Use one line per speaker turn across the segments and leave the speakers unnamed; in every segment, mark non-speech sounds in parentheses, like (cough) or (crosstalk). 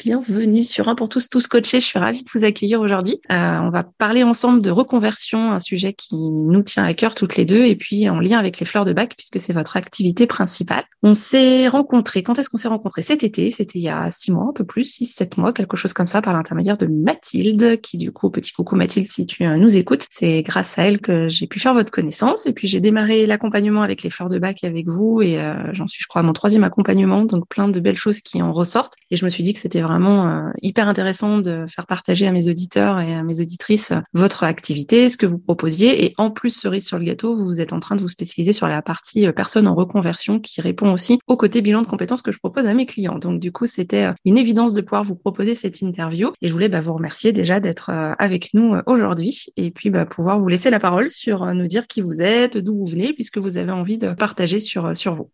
Bienvenue sur Un pour tous, tous coachés. Je suis ravie de vous accueillir aujourd'hui. Euh, on va parler ensemble de reconversion, un sujet qui nous tient à cœur toutes les deux, et puis en lien avec les fleurs de bac, puisque c'est votre activité principale. On s'est rencontrés. Quand est-ce qu'on s'est rencontrés? Cet été. C'était il y a six mois, un peu plus, six, sept mois, quelque chose comme ça, par l'intermédiaire de Mathilde, qui du coup, petit coucou Mathilde, si tu nous écoutes, c'est grâce à elle que j'ai pu faire votre connaissance. Et puis j'ai démarré l'accompagnement avec les fleurs de bac avec vous, et euh, j'en suis, je crois, à mon troisième accompagnement, donc plein de belles choses qui en ressortent. Et je me suis dit que c'était vraiment euh, hyper intéressant de faire partager à mes auditeurs et à mes auditrices votre activité, ce que vous proposiez. Et en plus, cerise sur le gâteau, vous êtes en train de vous spécialiser sur la partie euh, personne en reconversion qui répond aussi au côté bilan de compétences que je propose à mes clients. Donc du coup, c'était euh, une évidence de pouvoir vous proposer cette interview. Et je voulais bah, vous remercier déjà d'être avec nous aujourd'hui et puis bah, pouvoir vous laisser la parole sur nous dire qui vous êtes, d'où vous venez, puisque vous avez envie de partager sur, sur vous.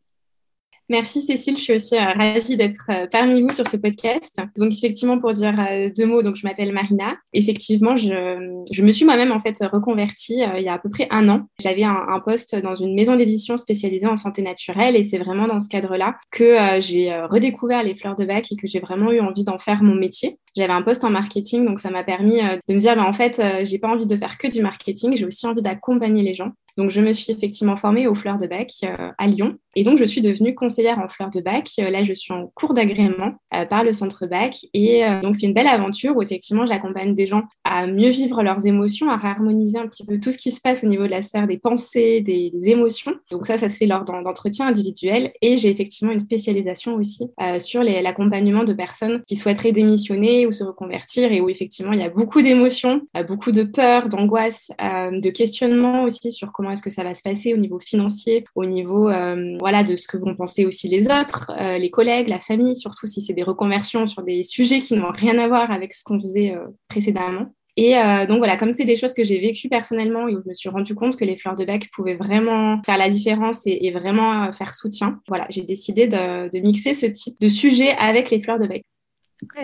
Merci Cécile, je suis aussi euh, ravie d'être euh, parmi vous sur ce podcast. Donc effectivement, pour dire euh, deux mots, donc je m'appelle Marina. Effectivement, je, me suis moi-même en fait reconvertie il y a à peu près un an. J'avais un, un, poste dans une maison d'édition spécialisée en santé naturelle et c'est vraiment dans ce cadre-là que j'ai redécouvert les fleurs de bac et que j'ai vraiment eu envie d'en faire mon métier. J'avais un poste en marketing, donc ça m'a permis de me dire, bah, en fait, j'ai pas envie de faire que du marketing, j'ai aussi envie d'accompagner les gens. Donc, je me suis effectivement formée aux fleurs de bac euh, à Lyon. Et donc, je suis devenue conseillère en fleurs de bac. Euh, là, je suis en cours d'agrément euh, par le centre bac. Et donc, c'est une belle aventure où effectivement, j'accompagne des gens à mieux vivre leurs émotions, à harmoniser un petit peu tout ce qui se passe au niveau de la sphère des pensées, des, émotions. Donc, ça, ça se fait lors d'entretiens individuels. Et j'ai effectivement une spécialisation aussi sur l'accompagnement de personnes qui souhaiteraient démissionner ou se reconvertir et où effectivement, il y a beaucoup d'émotions, beaucoup de peur, d'angoisse, de questionnement aussi sur comment est-ce que ça va se passer au niveau financier, au niveau euh, voilà de ce que vont penser aussi les autres, euh, les collègues, la famille, surtout si c'est des reconversions sur des sujets qui n'ont rien à voir avec ce qu'on faisait euh, précédemment. Et donc voilà, comme c'est des choses que j'ai vécues personnellement et où je me suis rendu compte que les fleurs de bac pouvaient vraiment faire la différence et, vraiment faire soutien, voilà, j'ai décidé de, de, mixer ce type de sujet avec les fleurs de bac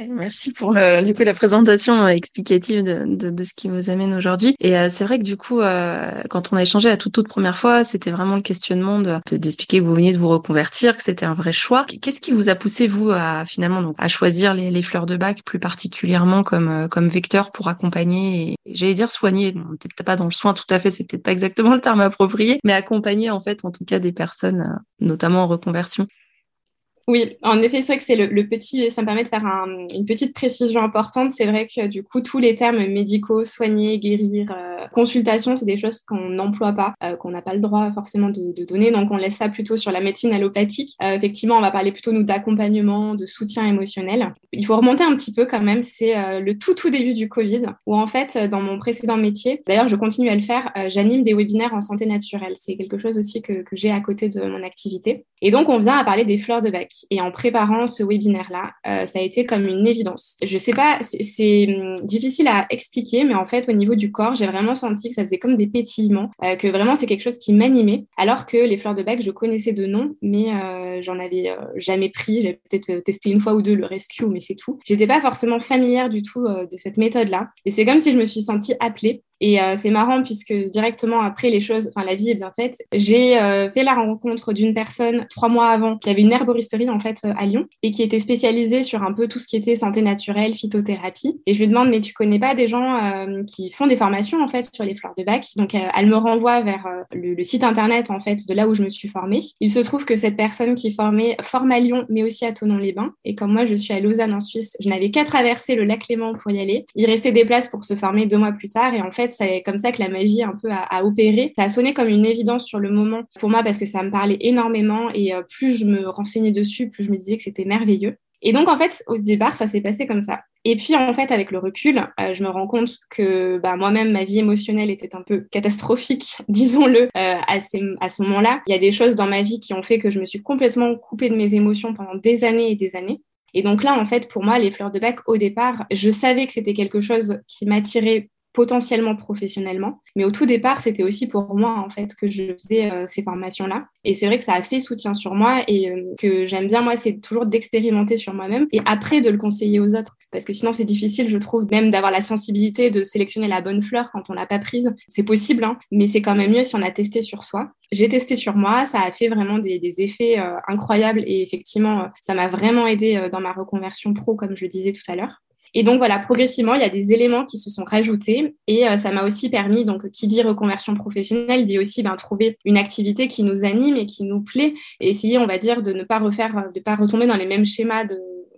merci pour le, du coup, la présentation euh, explicative de, de, de, ce qui vous amène aujourd'hui. Et euh, c'est vrai que du coup, euh, quand on a échangé la toute, toute première fois, c'était vraiment le questionnement de, d'expliquer que vous veniez de vous reconvertir, que c'était un vrai choix. Qu'est-ce qui vous a poussé, vous, à finalement donc, à choisir les, les fleurs de bac plus particulièrement comme, comme vecteur pour accompagner et, j'allais dire soigner, bon, peut-être pas dans le soin tout à fait, c'est peut-être pas exactement le terme approprié, mais accompagner en fait, en tout cas, des personnes, notamment en reconversion.
Oui, en effet, c'est vrai que c'est le, petit, ça me permet de faire une petite précision importante. C'est vrai que du coup, tous les termes médicaux, soigner, guérir, euh, consultation, c'est des choses qu'on n'emploie pas, euh, qu'on n'a pas le droit forcément de, donner. Donc, on laisse ça plutôt sur la médecine allopathique. Euh, effectivement, on va parler plutôt nous d'accompagnement, de soutien émotionnel. Il faut remonter un petit peu quand même. C'est le tout tout début du Covid, où en fait, dans mon précédent métier, d'ailleurs, je continue à le faire. j'anime des webinaires en santé naturelle. C'est quelque chose aussi que, j'ai à côté de mon activité. Et donc, on vient à parler des fleurs de bac. Et en préparant ce webinaire-là, euh, ça a été comme une évidence. Je sais pas, c'est hum, difficile à expliquer, mais en fait, au niveau du corps, j'ai vraiment senti que ça faisait comme des pétillements, euh, que vraiment c'est quelque chose qui m'animait. Alors que les fleurs de bac, je connaissais de nom, mais euh, j'en avais jamais pris. J'ai peut-être testé une fois ou deux le rescue, mais c'est tout. J'étais pas forcément familière du tout de cette méthode-là. Et c'est comme si je me suis sentie appelée Et euh, c'est marrant puisque directement après les choses, enfin la vie est bien faite. J'ai euh, fait la rencontre d'une personne trois mois avant qui avait une herboristerie en fait à Lyon et qui était spécialisée sur un peu tout ce qui était santé naturelle, phytothérapie. Et je lui demande mais tu connais pas des gens euh, qui font des formations en fait sur les fleurs de bac? Donc elle me renvoie vers le, le, site internet en fait de là où je me suis formée. Il se trouve que cette personne qui formait forme à Lyon mais aussi à Tonon-les-Bains. Et comme moi je suis à Lausanne en Suisse, je n'avais qu'à traverser le lac Léman pour y aller. Il restait des places pour se former deux mois plus tard et en fait c'est comme ça que la magie un peu a, opéré. Ça a sonné comme une évidence sur le moment pour moi parce que ça me parlait énormément et euh, plus je me renseignais dessus, plus je me disais que c'était merveilleux. Et donc, en fait, au départ, ça s'est passé comme ça. Et puis, en fait, avec le recul, euh, je me rends compte que bah, moi-même, ma vie émotionnelle était un peu catastrophique, (laughs) disons-le, euh, à, à ce moment-là. Il y a des choses dans ma vie qui ont fait que je me suis complètement coupée de mes émotions pendant des années et des années. Et donc là, en fait, pour moi, les fleurs de bac, au départ, je savais que c'était quelque chose qui m'attirait potentiellement professionnellement. Mais au tout départ, c'était aussi pour moi, en fait, que je faisais euh, ces formations-là. Et c'est vrai que ça a fait soutien sur moi et euh, que j'aime bien, moi, c'est toujours d'expérimenter sur moi-même et après de le conseiller aux autres. Parce que sinon, c'est difficile, je trouve, même d'avoir la sensibilité de sélectionner la bonne fleur quand on l'a pas prise. C'est possible, hein, mais c'est quand même mieux si on a testé sur soi. J'ai testé sur moi, ça a fait vraiment des, effets euh, incroyables et effectivement, ça m'a vraiment aidé dans ma reconversion pro, comme je le disais tout à l'heure. Et donc voilà, progressivement, il y a des éléments qui se sont rajoutés et euh, ça m'a aussi permis, donc qui dit reconversion professionnelle, dit aussi ben, trouver une activité qui nous anime et qui nous plaît et essayer, on va dire, de ne pas refaire, de pas retomber dans les mêmes schémas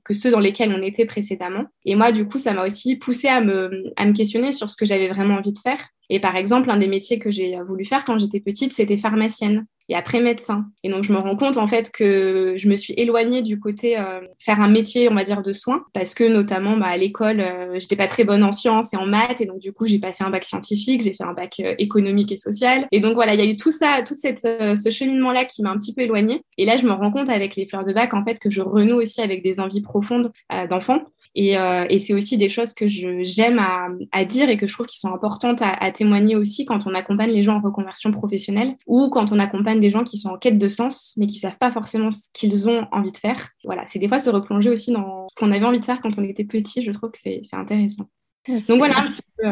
que ceux dans lesquels on était précédemment. Et moi, du coup, ça m'a aussi poussé à me, à me questionner sur ce que j'avais vraiment envie de faire. Et par exemple, un des métiers que j'ai voulu faire quand j'étais petite, c'était pharmacienne et après médecin. Et donc je me rends compte en fait que je me suis éloignée du côté euh, faire un métier, on va dire, de soins, parce que notamment bah, à l'école, euh, j'étais pas très bonne en sciences et en maths, et donc du coup j'ai pas fait un bac scientifique, j'ai fait un bac euh, économique et social. Et donc voilà, il y a eu tout ça, tout cette, ce cheminement-là qui m'a un petit peu éloignée. Et là, je me rends compte avec les fleurs de bac en fait que je renoue aussi avec des envies profondes d'enfants. Et, euh, et c'est aussi des choses que j'aime à, à, dire et que je trouve qui sont importantes à, à, témoigner aussi quand on accompagne les gens en reconversion professionnelle ou quand on accompagne des gens qui sont en quête de sens mais qui savent pas forcément ce qu'ils ont envie de faire. Voilà, c'est des fois se replonger aussi dans ce qu'on avait envie de faire quand on était petit. Je trouve que c'est intéressant. Donc voilà un petit peu.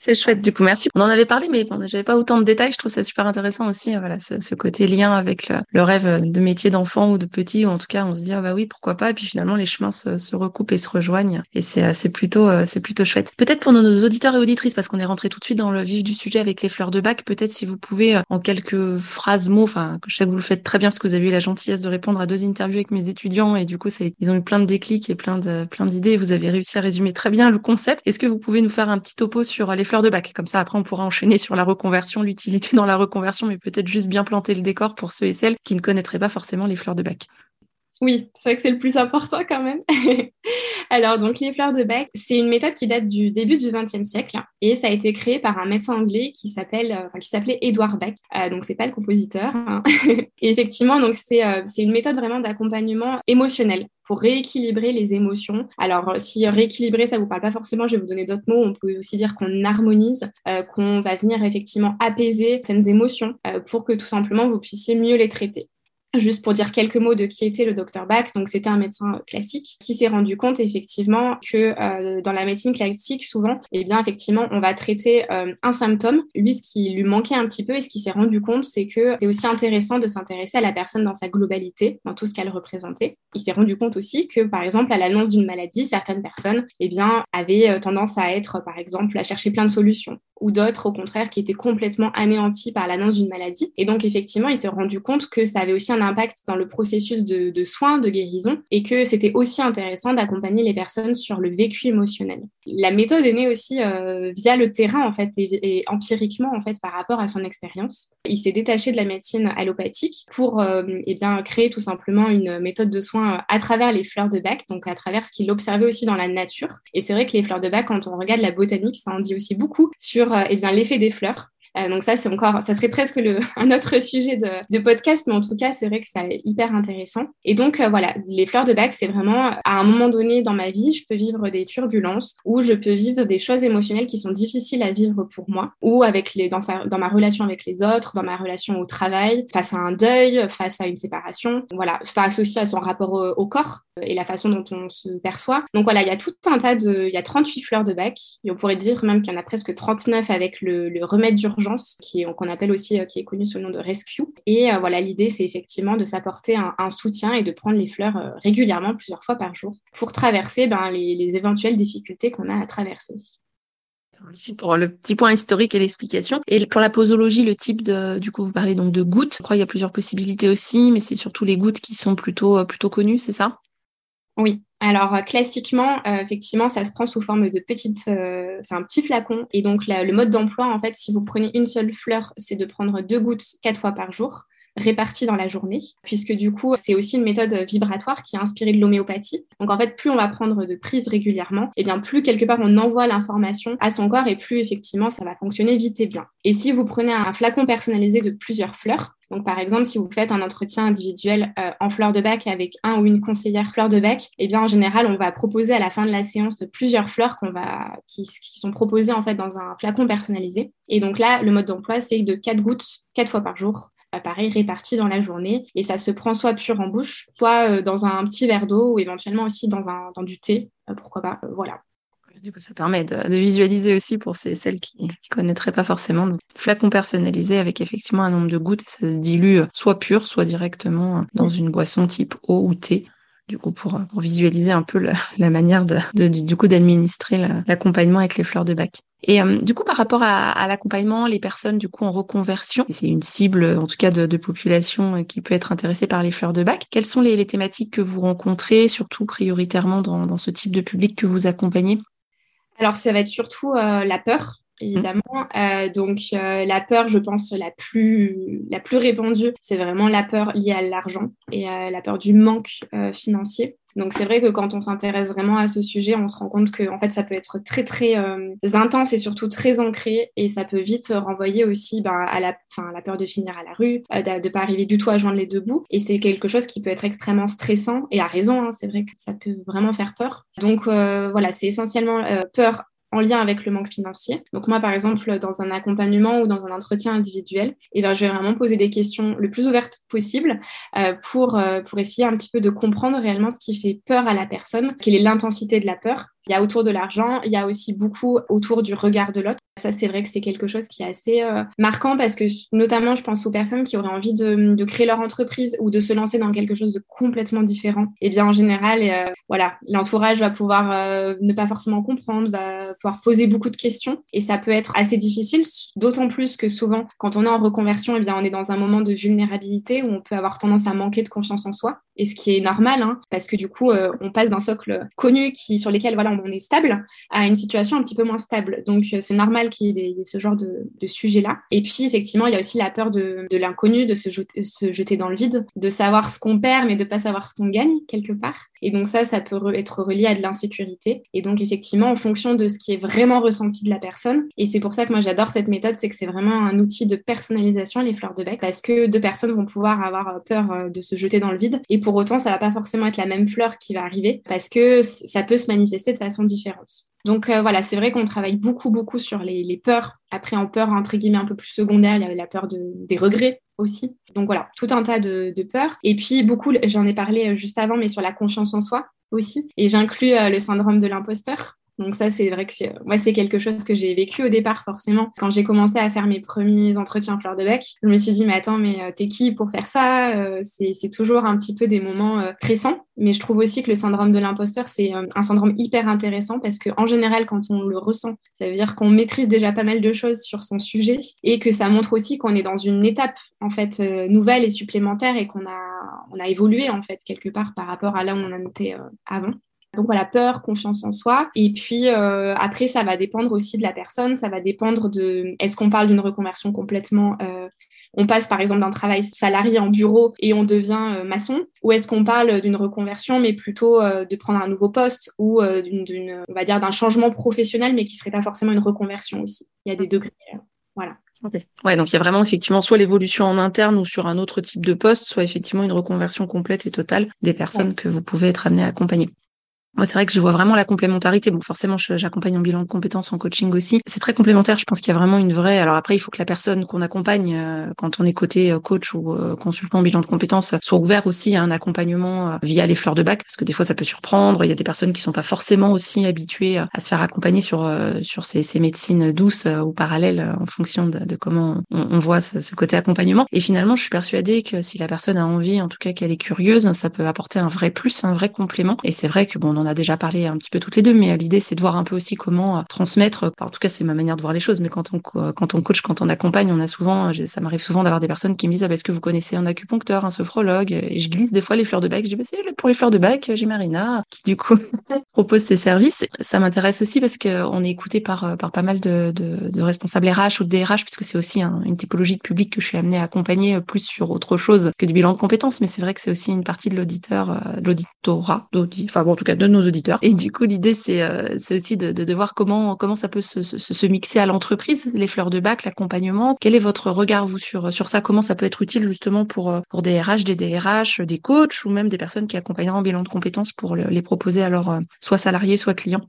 C'est chouette, du coup, merci. On en avait parlé, mais bon, j'avais pas autant de détails. Je trouve ça super intéressant aussi, euh, voilà, ce, ce côté lien avec le, le rêve de métier d'enfant ou de petit, ou en tout cas, on se dit, ah bah oui, pourquoi pas. Et puis finalement, les chemins se, se recoupent et se rejoignent. Et c'est, euh, c'est plutôt, euh, c'est plutôt chouette. Peut-être pour nos auditeurs et auditrices, parce qu'on est rentré tout de suite dans le vif du sujet avec les fleurs de bac, peut-être si vous pouvez, en quelques phrases, mots, enfin, je sais que vous le faites très bien parce que vous avez eu la gentillesse de répondre à deux interviews avec mes étudiants et du coup, c'est, ils ont eu plein de déclics et plein de, plein d'idées. Vous avez réussi à résumer très bien le concept. Est-ce que vous pouvez nous faire un petit topo sur les fleurs de bac? Comme ça, après, on pourra enchaîner sur la reconversion, l'utilité dans la reconversion, mais peut-être juste bien planter le décor pour ceux et celles qui ne connaîtraient pas forcément les fleurs de bac.
Oui, c'est vrai que c'est le plus important quand même. (laughs) Alors, donc, les fleurs de bac, c'est une méthode qui date du début du XXe siècle et ça a été créé par un médecin anglais qui s'appelle, euh, qui s'appelait Edward Beck. Euh, donc, c'est pas le compositeur. Hein. (laughs) effectivement, donc, c'est, euh, c'est une méthode vraiment d'accompagnement émotionnel pour rééquilibrer les émotions. Alors, si rééquilibrer, ça vous parle pas forcément, je vais vous donner d'autres mots. On peut aussi dire qu'on harmonise, qu'on va venir effectivement apaiser certaines émotions pour que tout simplement vous puissiez mieux les traiter. Juste pour dire quelques mots de qui était le docteur Bach, donc c'était un médecin classique qui s'est rendu compte effectivement que euh, dans la médecine classique, souvent, eh bien effectivement, on va traiter euh, un symptôme. Lui, ce qui lui manquait un petit peu et ce qu'il s'est rendu compte, c'est que c'est aussi intéressant de s'intéresser à la personne dans sa globalité, dans tout ce qu'elle représentait. Il s'est rendu compte aussi que, par exemple, à l'annonce d'une maladie, certaines personnes, eh bien, avaient euh, tendance à être, par exemple, à chercher plein de solutions ou d'autres au contraire qui étaient complètement anéantis par l'annonce d'une maladie. Et donc effectivement, il s'est rendu compte que ça avait aussi un impact dans le processus de soins, de guérison, et que c'était aussi intéressant d'accompagner les personnes sur le vécu émotionnel. La méthode est née aussi euh, via le terrain en fait et, empiriquement en fait par rapport à son expérience. Il s'est détaché de la médecine allopathique pour euh, eh bien créer tout simplement une méthode de soins à travers les fleurs de bac, donc à travers ce qu'il observait aussi dans la nature. Et c'est vrai que les fleurs de bac, quand on regarde la botanique, ça en dit aussi beaucoup sur euh, eh bien l'effet des fleurs. Euh, donc ça, c'est encore, ça serait presque le, (laughs) un autre sujet de, de, podcast, mais en tout cas, c'est vrai que c'est hyper intéressant. Et donc euh, voilà, les fleurs de bac, c'est vraiment à un moment donné dans ma vie, je peux vivre des turbulences ou je peux vivre des choses émotionnelles qui sont difficiles à vivre pour moi ou avec les, dans, sa, dans ma relation avec les autres, dans ma relation au travail, face à un deuil, face à une séparation, voilà, face aussi à son rapport au, corps, et la façon dont on se perçoit. Donc voilà, il y a tout un tas de... Il y a 38 fleurs de bac. On pourrait dire même qu'il y en a presque 39 avec le, remède d'urgence, qu'on appelle aussi, qui est connu sous le nom de Rescue. Et voilà, l'idée, c'est effectivement de s'apporter un, soutien et de prendre les fleurs régulièrement, plusieurs fois par jour, pour traverser ben, les, les éventuelles difficultés qu'on a à traverser.
Merci pour le petit point historique et l'explication. Et pour la posologie, le type de, du coup, vous parlez donc de gouttes. Je crois qu'il y a plusieurs possibilités aussi, mais c'est surtout les gouttes qui sont plutôt, euh, plutôt connues, c'est ça?
Oui. Alors euh, classiquement, euh, effectivement, ça se prend sous forme de petites, c'est un petit flacon. Et donc le mode d'emploi, en fait, si vous prenez une seule fleur, c'est de prendre deux gouttes quatre fois par jour répartis dans la journée, puisque du coup, c'est aussi une méthode vibratoire qui est inspirée de l'homéopathie. Donc en fait, plus on va prendre de prises régulièrement, et eh bien plus quelque part on envoie l'information à son corps et plus effectivement ça va fonctionner vite et bien. Et si vous prenez un flacon personnalisé de plusieurs fleurs, donc, par exemple, si vous faites un entretien individuel euh, en fleur de bac avec un ou une conseillère fleur de bac, eh bien, en général, on va proposer à la fin de la séance plusieurs fleurs qui, sont proposées en fait dans un flacon personnalisé. Et donc là, le mode d'emploi, c'est de 4 gouttes, 4 fois par jour, pareil, répartis dans la journée. Et ça se prend soit pur en bouche, soit euh, dans un petit verre d'eau ou éventuellement aussi dans, un, dans du thé, euh, pourquoi pas. Voilà.
Du coup, ça permet de, visualiser aussi pour celles qui ne connaîtraient pas forcément. Donc, flacon personnalisé avec effectivement un nombre de gouttes, ça se dilue soit pur, soit directement dans une boisson type eau ou thé du coup pour, pour visualiser un peu (laughs) la, manière du coup d'administrer l'accompagnement avec les fleurs de bac. Et euh, du coup, par rapport à, l'accompagnement, les personnes du coup en reconversion, c'est une cible en tout cas de, population euh, qui peut être intéressée par les fleurs de bac. Quelles sont les, thématiques que vous rencontrez, surtout prioritairement dans, ce type de public que vous accompagnez?
Alors, ça va être surtout euh, la peur évidemment. Euh, donc euh, la peur, je pense, la plus, la plus répandue, c'est vraiment la peur liée à l'argent et à la peur du manque euh, financier. Donc c'est vrai que quand on s'intéresse vraiment à ce sujet, on se rend compte que en fait ça peut être très très intense et surtout très ancré et ça peut vite renvoyer aussi ben, à la, la peur de finir à la rue, de ne pas arriver du tout à joindre les deux bouts et c'est quelque chose qui peut être extrêmement stressant et à raison. Hein, c'est vrai que ça peut vraiment faire peur. Donc voilà, c'est essentiellement peur en lien avec le manque financier. Donc moi, par exemple, dans un accompagnement ou dans un entretien individuel, eh ben, je vais vraiment poser des questions le plus ouvertes possible euh, pour, euh, pour essayer un petit peu de comprendre réellement ce qui fait peur à la personne, quelle est l'intensité de la peur, il y a autour de l'argent, il y a aussi beaucoup autour du regard de l'autre. Ça, c'est vrai que c'est quelque chose qui est assez euh, marquant parce que notamment, je pense aux personnes qui auraient envie de, créer leur entreprise ou de se lancer dans quelque chose de complètement différent. Et eh bien, en général, euh, voilà, l'entourage va pouvoir euh, ne pas forcément comprendre, va pouvoir poser beaucoup de questions et ça peut être assez difficile, d'autant plus que souvent, quand on est en reconversion, et eh bien, on est dans un moment de vulnérabilité où on peut avoir tendance à manquer de confiance en soi et ce qui est normal, hein, parce que du coup, on passe d'un socle connu qui sur lesquels voilà, on est stable à une situation un petit peu moins stable. Donc, euh, c'est normal qu'il y, ait ce genre de, sujet-là. Et puis, effectivement, il y a aussi la peur de, l'inconnu, de se, jeter dans le vide, de savoir ce qu'on perd, mais de pas savoir ce qu'on gagne quelque part. Et donc, ça, ça peut être relié à de l'insécurité. Et donc, effectivement, en fonction de ce qui est vraiment ressenti de la personne. Et c'est pour ça que moi, j'adore cette méthode, c'est que c'est vraiment un outil de personnalisation, les fleurs de bec, parce que deux personnes vont pouvoir avoir peur euh, de se jeter dans le vide. Et pour autant, ça va pas forcément être la même fleur qui va arriver, parce que ça peut se manifester de façon différentes. Donc euh, voilà, c'est vrai qu'on travaille beaucoup, beaucoup sur les, peurs. Après, en peur, entre guillemets, un peu plus secondaire, il y avait la peur de, des regrets aussi. Donc voilà, tout un tas de, peurs. Et puis beaucoup, j'en ai parlé euh, juste avant, mais sur la confiance en soi aussi. Et j'inclus euh, le syndrome de l'imposteur. Donc ça, c'est vrai que moi, c'est quelque chose que j'ai vécu au départ, forcément. Quand j'ai commencé à faire mes premiers entretiens fleur de bec, je me suis dit, mais attends, mais euh, t'es qui pour faire ça euh, C'est toujours un petit peu des moments euh, stressants. Mais je trouve aussi que le syndrome de l'imposteur, c'est un syndrome hyper intéressant parce qu'en général, quand on le ressent, ça veut dire qu'on maîtrise déjà pas mal de choses sur son sujet et que ça montre aussi qu'on est dans une étape, en fait, nouvelle et supplémentaire et qu'on a, on a évolué, en fait, quelque part par rapport à là où on en était avant. Donc voilà, peur, confiance en soi. Et puis euh, après, ça va dépendre aussi de la personne, ça va dépendre de est-ce qu'on parle d'une reconversion complètement euh, on passe par exemple d'un travail salarié en bureau et on devient euh, maçon, ou est-ce qu'on parle d'une reconversion mais plutôt de prendre un nouveau poste ou d'une, on va dire d'un changement professionnel mais qui serait pas forcément une reconversion aussi. Il y a des degrés, voilà.
Ouais, donc il y a vraiment effectivement soit l'évolution en interne ou sur un autre type de poste, soit effectivement une reconversion complète et totale des personnes que vous pouvez être amené à accompagner. Moi, c'est vrai que je vois vraiment la complémentarité. Bon, forcément, j'accompagne en bilan de compétences, en coaching aussi. C'est très complémentaire. Je pense qu'il y a vraiment une vraie. Alors après, il faut que la personne qu'on accompagne, euh, quand on est côté euh, coach ou euh, consultant en bilan de compétences, soit ouvert aussi à un accompagnement via les fleurs de bac, parce que des fois, ça peut surprendre. Il y a des personnes qui sont pas forcément aussi habituées à se faire accompagner sur sur ces, ces médecines douces ou parallèles en fonction de, comment on, voit ce, ce, côté accompagnement. Et finalement, je suis persuadée que si la personne a envie, en tout cas qu'elle est curieuse, ça peut apporter un vrai plus, un vrai complément. Et c'est vrai que bon, on en a déjà parlé un petit peu toutes les deux, mais l'idée c'est de voir un peu aussi comment euh, transmettre. En tout cas, c'est ma manière de voir les choses. Mais quand on quand on coach, quand on accompagne, on a souvent, ça m'arrive souvent d'avoir des personnes qui me disent ah, bah, est-ce que vous connaissez un acupuncteur, un sophrologue? Et je glisse des fois les fleurs de bac. Je dis bah, pour les fleurs de bac, j'ai Marina qui du coup (laughs) propose ses services. Ça m'intéresse aussi parce qu'on est écouté par euh, par pas mal de, responsables RH ou de DRH puisque c'est aussi une typologie de public que je suis amenée à accompagner euh, plus sur autre chose que du bilan de compétences. Mais c'est vrai que c'est aussi une partie de l'auditeur, l'auditorat, enfin bon, en tout cas de nos auditeurs. Et du coup, l'idée, c'est euh, aussi de, voir comment, comment ça peut se, mixer à l'entreprise, les fleurs de bac, l'accompagnement. Quel est votre regard, vous, sur, sur ça? Comment ça peut être utile justement pour, euh, pour des RH, des DRH, des coachs ou même des personnes qui accompagneront en bilan de compétences pour les proposer à leurs euh, soit salariés, soit clients?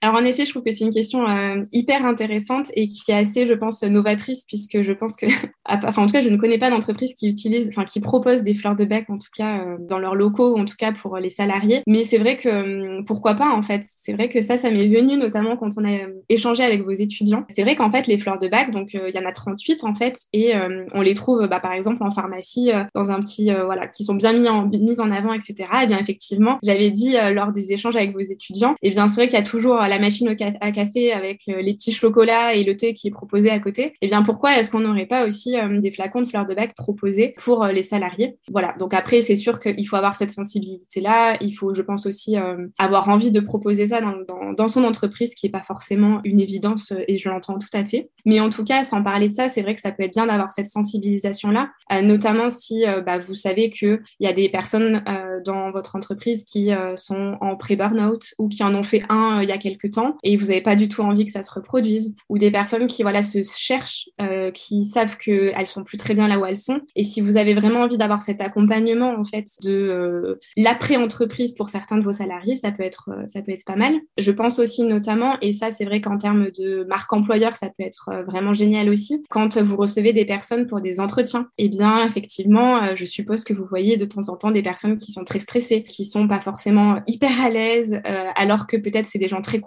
Alors en effet, je trouve que c'est une question euh, hyper intéressante et qui est assez, je pense, novatrice puisque je pense que, (laughs) enfin en tout cas, je ne connais pas d'entreprise qui utilise, enfin qui propose des fleurs de bec en tout cas euh, dans leurs locaux en tout cas pour les salariés. Mais c'est vrai que hum, pourquoi pas en fait? C'est vrai que ça, ça m'est venu notamment quand on a euh, échangé avec vos étudiants. C'est vrai qu'en fait les fleurs de bac, donc il y en a 38 en fait et on les trouve bah, par exemple en pharmacie dans un petit voilà qui sont bien mis en mis en avant etc. Et bien effectivement, j'avais dit lors des échanges avec vos étudiants, et bien c'est vrai qu'il y a toujours la machine à café avec euh, les petits chocolats et le thé qui est proposé à côté, eh bien pourquoi est-ce qu'on n'aurait pas aussi euh, des flacons de fleurs de bac proposés pour euh, les salariés? Voilà. Donc après, c'est sûr qu'il faut avoir cette sensibilité-là. Il faut, je pense aussi, avoir envie de proposer ça dans, dans, son entreprise, qui n'est pas forcément une évidence et je l'entends tout à fait. Mais en tout cas, sans parler de ça, c'est vrai que ça peut être bien d'avoir cette sensibilisation-là, notamment si bah, vous savez qu'il y a des personnes dans votre entreprise qui sont en pré-burnout ou qui en ont fait un il y a quelques temps et vous n'avez pas du tout envie que ça se reproduise, ou des personnes qui voilà se cherchent, euh, qui savent qu'elles sont plus très bien là où elles sont. Et si vous avez vraiment envie d'avoir cet accompagnement en fait de euh, l'après-entreprise pour certains de vos salariés, ça peut être euh, ça peut être pas mal. Je pense aussi notamment, et ça c'est vrai qu'en termes de marque employeur, ça peut être vraiment génial aussi, quand vous recevez des personnes pour des entretiens. Eh bien effectivement, je suppose que vous voyez de temps en temps des personnes qui sont très stressées, qui sont pas forcément hyper à l'aise, alors que peut-être c'est des gens très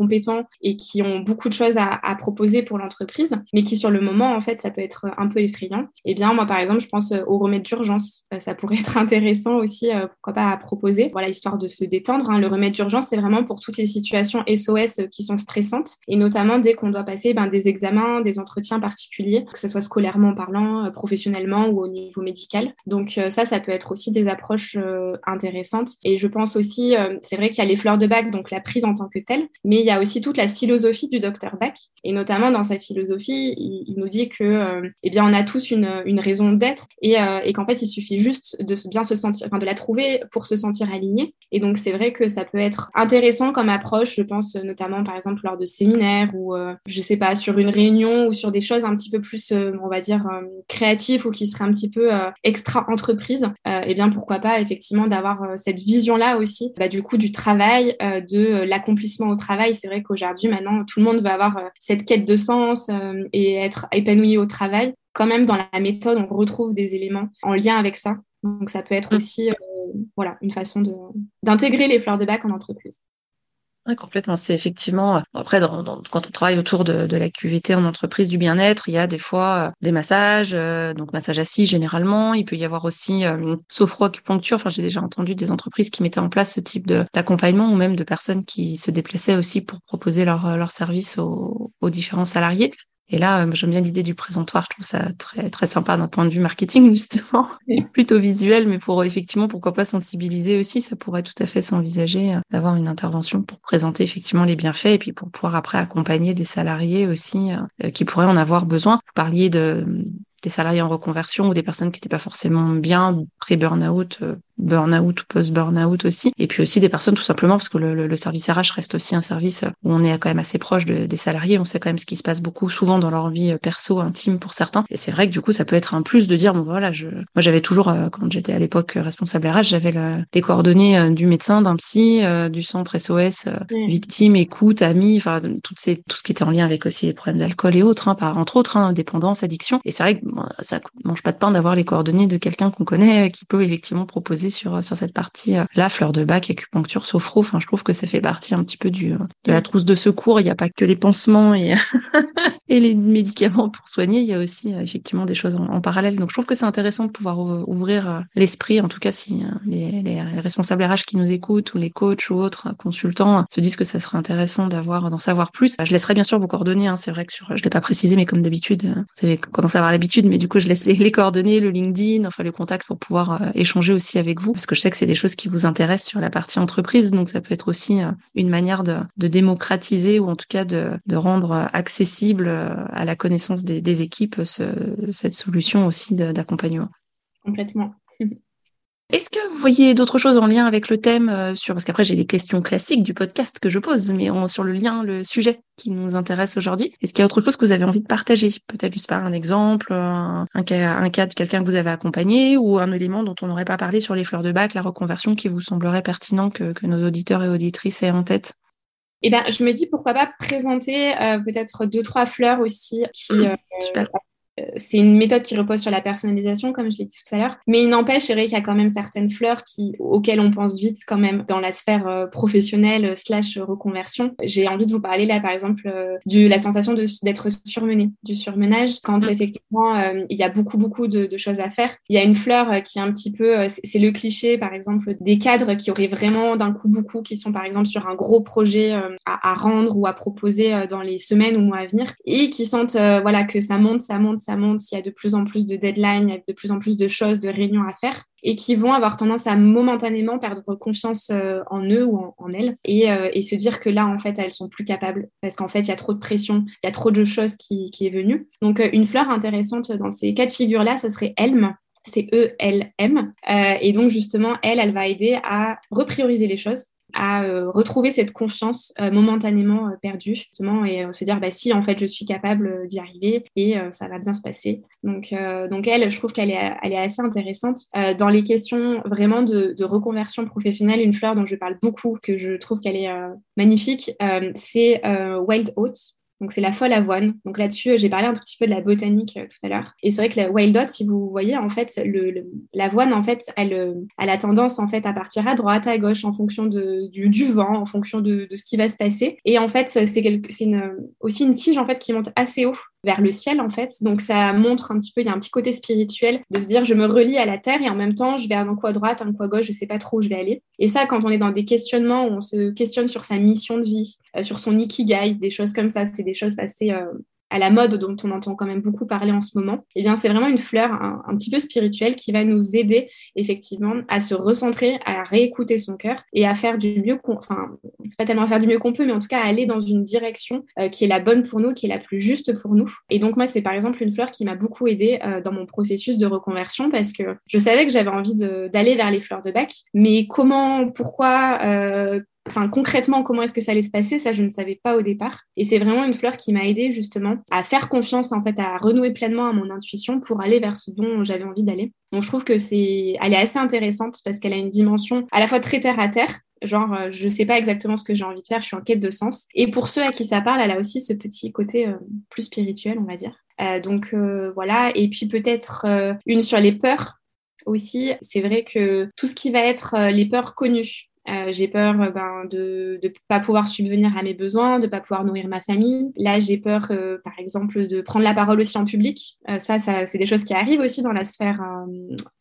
et qui ont beaucoup de choses à, proposer pour l'entreprise, mais qui sur le moment, en fait, ça peut être un peu effrayant. Eh bien, moi, par exemple, je pense aux remèdes d'urgence. Euh, ça pourrait (laughs) être intéressant aussi, euh, pourquoi pas, à proposer. Voilà, histoire de se détendre. Hein. Le remède d'urgence, c'est vraiment pour toutes les situations SOS qui sont stressantes, et notamment dès qu'on doit passer ben, des examens, des entretiens particuliers, que ce soit scolairement parlant, euh, professionnellement ou au niveau médical. Donc ça, ça peut être aussi des approches intéressantes. Et je pense aussi, c'est vrai qu'il y a les fleurs de bac, donc la prise en tant que telle, mais il y a aussi tout la philosophie du docteur Bach. Et notamment dans sa philosophie, il, nous dit que, euh, eh bien, on a tous une, raison d'être et, euh, et qu'en fait, il suffit juste de bien se sentir, enfin, de la trouver pour se sentir aligné. Et donc, c'est vrai que ça peut être intéressant comme approche, je pense notamment, par exemple, lors de séminaires ou, euh, je sais pas, sur une réunion ou sur des choses un petit peu plus, on va dire, créatives ou qui seraient un petit peu extra entreprise. eh bien, pourquoi pas, effectivement, d'avoir cette vision-là aussi, bah, du coup, du travail, de l'accomplissement au travail. C'est vrai qu'aujourd'hui, aujourd'hui, maintenant, tout le monde va avoir euh, cette quête de sens euh, et être épanoui au travail. Quand même, dans la méthode, on retrouve des éléments en lien avec ça. Donc, ça peut être mm. aussi euh, voilà, une façon d'intégrer les fleurs de bac en entreprise.
Oui, complètement. C'est effectivement, après, dans, quand on travaille autour de, de, la QVT en entreprise du bien-être, il y a des fois des massages, donc massage assis généralement. Il peut y avoir aussi euh, sophro-acupuncture. Enfin, j'ai déjà entendu des entreprises qui mettaient en place ce type d'accompagnement ou même de personnes qui se déplaçaient aussi pour proposer leur, leur service aux, aux différents salariés. Et là, euh, j'aime bien l'idée du présentoir. Je trouve ça très très sympa d'un point de vue marketing (laughs) justement, plutôt visuel, mais pour effectivement pourquoi pas sensibiliser aussi, ça pourrait tout à fait s'envisager euh, d'avoir une intervention pour présenter effectivement les bienfaits et puis pour pouvoir après accompagner des salariés aussi euh, qui pourraient en avoir besoin. Vous parliez de des salariés en reconversion ou des personnes qui n'étaient pas forcément bien pré-burnout, burn-out ou post-burn-out aussi. Et puis aussi des personnes tout simplement parce que le, le, service RH reste aussi un service où on est quand même assez proche de, des salariés. On sait quand même ce qui se passe beaucoup souvent dans leur vie perso, intime pour certains. Et c'est vrai que du coup, ça peut être un plus de dire, bon voilà, je, moi j'avais toujours, euh, quand j'étais à l'époque responsable RH, j'avais le, les coordonnées euh, du médecin, d'un psy, euh, du centre SOS, victime, écoute, ami, enfin toutes ces, tout ce qui était en lien avec aussi les problèmes d'alcool et autres, hein, par, entre autres, hein, dépendance, addiction. Et c'est vrai que ça mange pas de pain d'avoir les coordonnées de quelqu'un qu'on connaît qui peut effectivement proposer sur, sur cette partie là, fleur de bac, acupuncture, sophro. Enfin, je trouve que ça fait partie un petit peu du, de la trousse de secours. Il n'y a pas que les pansements et, (laughs) et les médicaments pour soigner. Il y a aussi effectivement des choses en, parallèle. Donc, je trouve que c'est intéressant de pouvoir ouvrir euh, l'esprit, en tout cas si euh, les, les, responsables RH qui nous écoutent ou les coachs ou autres consultants se disent que ça serait intéressant d'avoir d'en savoir plus. Je laisserai bien sûr vos coordonnées. Hein. C'est vrai que sur, je l'ai pas précisé, mais comme d'habitude, euh, vous avez commencé à avoir l'habitude, mais du coup, je laisse les, les, coordonnées, le LinkedIn, enfin le contact pour pouvoir échanger aussi vous, parce que je sais que c'est des choses qui vous intéressent sur la partie entreprise. Donc, ça peut être aussi une manière de, démocratiser ou en tout cas de, rendre accessible à la connaissance des, équipes ce, cette solution aussi d'accompagnement.
Complètement.
Est-ce que vous voyez d'autres choses en lien avec le thème euh, sur parce qu'après j'ai les questions classiques du podcast que je pose, mais sur le lien, le sujet qui nous intéresse aujourd'hui. Est-ce qu'il y a autre chose que vous avez envie de partager? Peut-être juste par un exemple, un, cas, un cas de quelqu'un que vous avez accompagné ou un élément dont on n'aurait pas parlé sur les fleurs de bac, la reconversion qui vous semblerait pertinent que, nos auditeurs et auditrices aient en tête?
Eh ben, je me dis pourquoi pas présenter euh, peut-être deux trois fleurs aussi qui mmh,
Super. Euh,
c'est une méthode qui repose sur la personnalisation, comme je l'ai dit tout à l'heure. Mais il n'empêche, c'est vrai qu'il y a quand même certaines fleurs qui, auxquelles on pense vite quand même dans la sphère euh, professionnelle euh, slash reconversion. J'ai envie de vous parler là, par exemple, de la sensation d'être surmené, du surmenage, quand effectivement il y a beaucoup, beaucoup de, choses à faire. Il y a une fleur qui est un petit peu, c'est le cliché, par exemple, des cadres qui auraient vraiment d'un coup beaucoup, qui sont par exemple sur un gros projet à, à, rendre ou à proposer dans les semaines ou mois à venir, et qui sentent voilà, que ça monte, ça monte, ça monte, il y a de plus en plus de deadlines, il y a de plus en plus de choses, de réunions à faire, et qui vont avoir tendance à momentanément perdre confiance euh, en eux ou en, elles, euh, et, se dire que là, en fait, elles sont plus capables, parce qu'en fait, il y a trop de pression, il y a trop de choses qui, qui est venue. Donc, euh, une fleur intéressante dans ces quatre figures-là, ce serait Elm, c'est E-L-M. et donc, justement, elle, elle va aider à reprioriser les choses, à euh, retrouver cette confiance euh, momentanément euh, perdue justement et se dire bah si en fait je suis capable d'y arriver et ça va bien se passer. Donc donc elle je trouve qu'elle est elle est assez intéressante dans les questions vraiment de, de, reconversion professionnelle. Une fleur dont je parle beaucoup que je trouve qu'elle est magnifique c'est Wild Oats donc, c'est la folle avoine. Donc, là-dessus, j'ai parlé un tout petit peu de la botanique euh, tout à l'heure. Et c'est vrai que la wild oat, si vous voyez, en fait, l'avoine, en fait, elle, euh, elle, a tendance, en fait, à partir à droite, à gauche, en fonction du, vent, en fonction de, de, ce qui va se passer. Et en fait, c'est aussi une tige, en fait, qui monte assez haut vers le ciel en fait. Donc ça montre un petit peu, il y a un petit côté spirituel de se dire je me relie à la terre et en même temps je vais un coup à droite, un coup à gauche, je sais pas trop où je vais aller. Et ça, quand on est dans des questionnements où on se questionne sur sa mission de vie, euh, sur son ikigai, des choses comme ça, c'est des choses assez euh, à la mode dont on entend quand même beaucoup parler en ce moment, eh bien c'est vraiment une fleur un, petit peu spirituelle qui va nous aider effectivement à se recentrer, à réécouter son cœur et à faire du mieux qu'on, enfin c'est pas tellement faire du mieux qu'on peut, mais en tout cas à aller dans une direction euh, qui est la bonne pour nous, qui est la plus juste pour nous. Et donc moi c'est par exemple une fleur qui m'a beaucoup aidée euh, dans mon processus de reconversion parce que je savais que j'avais envie d'aller vers les fleurs de bac, mais comment, pourquoi, euh, Enfin, concrètement, comment est-ce que ça allait se passer Ça, je ne savais pas au départ. Et c'est vraiment une fleur qui m'a aidé justement à faire confiance, en fait, à renouer pleinement à mon intuition pour aller vers ce dont j'avais envie d'aller. Donc, je trouve que c'est, elle est assez intéressante parce qu'elle a une dimension à la fois très terre à terre. Genre, euh, je sais pas exactement ce que j'ai envie de faire, je suis en quête de sens. Et pour ceux à qui ça parle, elle a aussi ce petit côté euh, plus spirituel, on va dire. Euh, donc voilà. Et puis peut-être une sur les peurs aussi. C'est vrai que tout ce qui va être les peurs connues, euh, j'ai peur euh, ben, de ne pas pouvoir subvenir à mes besoins, de ne pas pouvoir nourrir ma famille. Là, j'ai peur, euh, par exemple, de prendre la parole aussi en public. ça, ça c'est des choses qui arrivent aussi dans la sphère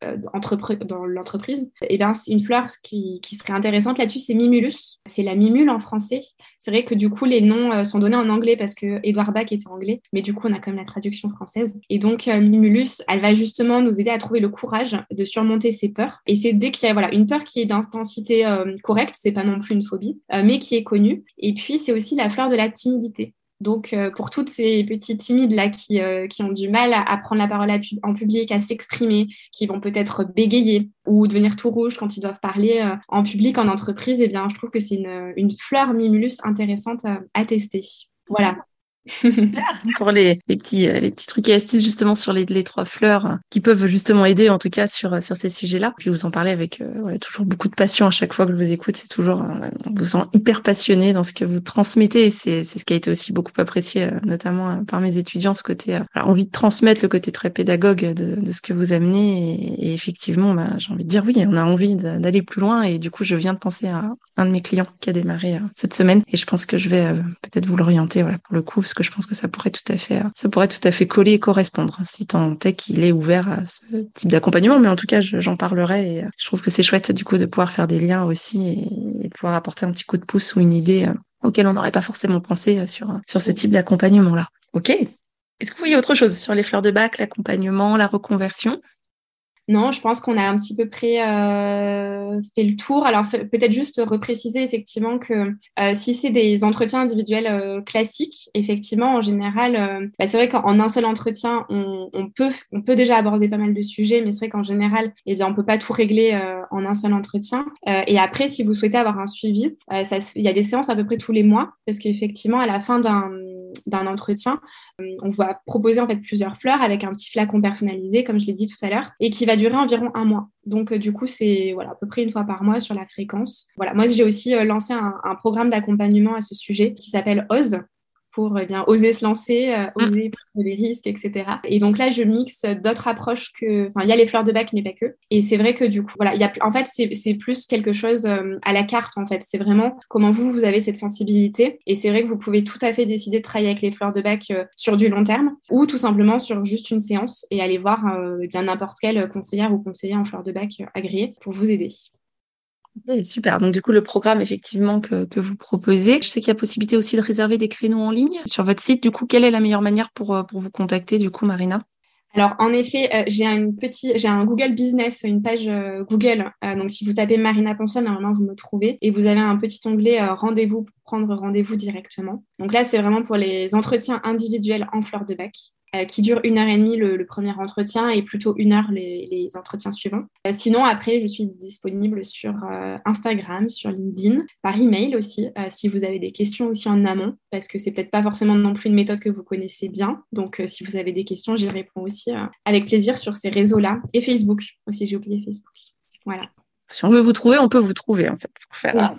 dans l'entreprise. Et ben, une fleur qui, qui serait intéressante là-dessus, c'est Mimulus. C'est la mimule en français. C'est vrai que du coup, les noms sont donnés en anglais parce que Edouard Bach était anglais, mais du coup, on a quand même la traduction française. Et donc, Mimulus, elle va justement nous aider à trouver le courage de surmonter ses peurs. Et c'est dès qu'il y a voilà, une peur qui est d'intensité correcte, c'est pas non plus une phobie, euh, mais qui est connue. Et puis c'est aussi la fleur de la timidité. Donc, pour toutes ces petites timides là qui, qui ont du mal à, prendre la parole en public, à s'exprimer, qui vont peut-être bégayer ou devenir tout rouge quand ils doivent parler en public, en entreprise, eh bien, je trouve que c'est une, une fleur mimulus intéressante à tester. Voilà. (laughs)
pour les, les, petits, euh, les petits trucs et astuces justement sur les, les trois fleurs euh, qui peuvent justement aider en tout cas sur, euh, sur ces sujets-là. Puis vous en parlez avec toujours beaucoup de passion à chaque fois que je vous écoute. C'est toujours, on vous sent hyper passionné dans ce que vous transmettez et c'est, ce qui a été aussi beaucoup apprécié, notamment par mes étudiants, ce côté, alors, envie de transmettre le côté très pédagogue de, de ce que vous amenez. Et, effectivement, bah, j'ai envie de dire oui, on a envie d'aller plus loin. Et du coup, je viens de penser à un de mes clients qui a démarré cette semaine et je pense que je vais peut-être vous l'orienter voilà, pour le coup parce que je pense que ça pourrait tout à fait, ça pourrait tout à fait coller et correspondre si tant est qu'il est ouvert à ce type d'accompagnement. Mais en tout cas, j'en parlerai et euh, je trouve que c'est chouette du coup de pouvoir faire des liens aussi et, de pouvoir apporter un petit coup de pouce ou une idée euh, auquel on n'aurait pas forcément pensé euh, sur, sur ce type d'accompagnement-là. Ok? Est-ce que vous voyez autre chose sur les fleurs de bac, l'accompagnement, la reconversion?
Non, je pense qu'on a un petit peu près euh, fait le tour. Alors, peut-être juste repréciser effectivement que euh, si c'est des entretiens individuels euh, classiques, effectivement, en général, bah, c'est vrai qu'en un seul entretien, on, peut, on peut déjà aborder pas mal de sujets, mais c'est vrai qu'en général, eh bien, on peut pas tout régler en un seul entretien. et après, si vous souhaitez avoir un suivi, ça, il y a des séances à peu près tous les mois, parce qu'effectivement, à la fin d'un d'un entretien, on va proposer en fait plusieurs fleurs avec un petit flacon personnalisé, comme je l'ai dit tout à l'heure, et qui va durer environ un mois. Donc, euh, du coup, c'est voilà, à peu près une fois par mois sur la fréquence. Voilà, moi, j'ai aussi euh, lancé un, programme d'accompagnement à ce sujet qui s'appelle OZE, pour eh bien oser se lancer, euh, mm. oser prendre des risques, etc. Et donc là, je mixe d'autres approches que, enfin, il y a les fleurs de bac, mais pas que. Et c'est vrai que du coup, voilà, il y a, en fait, c'est plus quelque chose euh, à la carte, en fait. C'est vraiment comment vous, vous avez cette sensibilité. Et c'est vrai que vous pouvez tout à fait décider de travailler avec les fleurs de bac euh, sur du long terme ou tout simplement sur juste une séance et aller voir eh bien n'importe quelle conseillère ou conseiller en fleurs de bac agréé pour vous aider
super. Donc, du coup, le programme, effectivement, que, vous proposez. Je sais qu'il y a possibilité aussi de réserver des créneaux en ligne sur votre site. Du coup, quelle est la meilleure manière pour, euh, vous contacter, du coup, Marina?
Alors en effet, euh, j'ai un petit, j'ai un Google Business, une page euh, Google. donc si vous tapez Marina Ponson, normalement vous me trouvez et vous avez un petit onglet rendez-vous pour prendre rendez-vous directement. Donc là, c'est vraiment pour les entretiens individuels en fleur de bac. Euh, qui dure une heure et demie le, premier entretien et plutôt une heure les, entretiens suivants. Euh, sinon, après, je suis disponible sur euh, Instagram, sur LinkedIn, par email aussi, si vous avez des questions aussi en amont, parce que c'est peut-être pas forcément non plus une méthode que vous connaissez bien. Donc, si vous avez des questions, j'y réponds aussi avec plaisir sur ces réseaux-là et Facebook aussi. J'ai oublié Facebook. Voilà.
Si on veut vous trouver, on peut vous trouver en fait pour faire.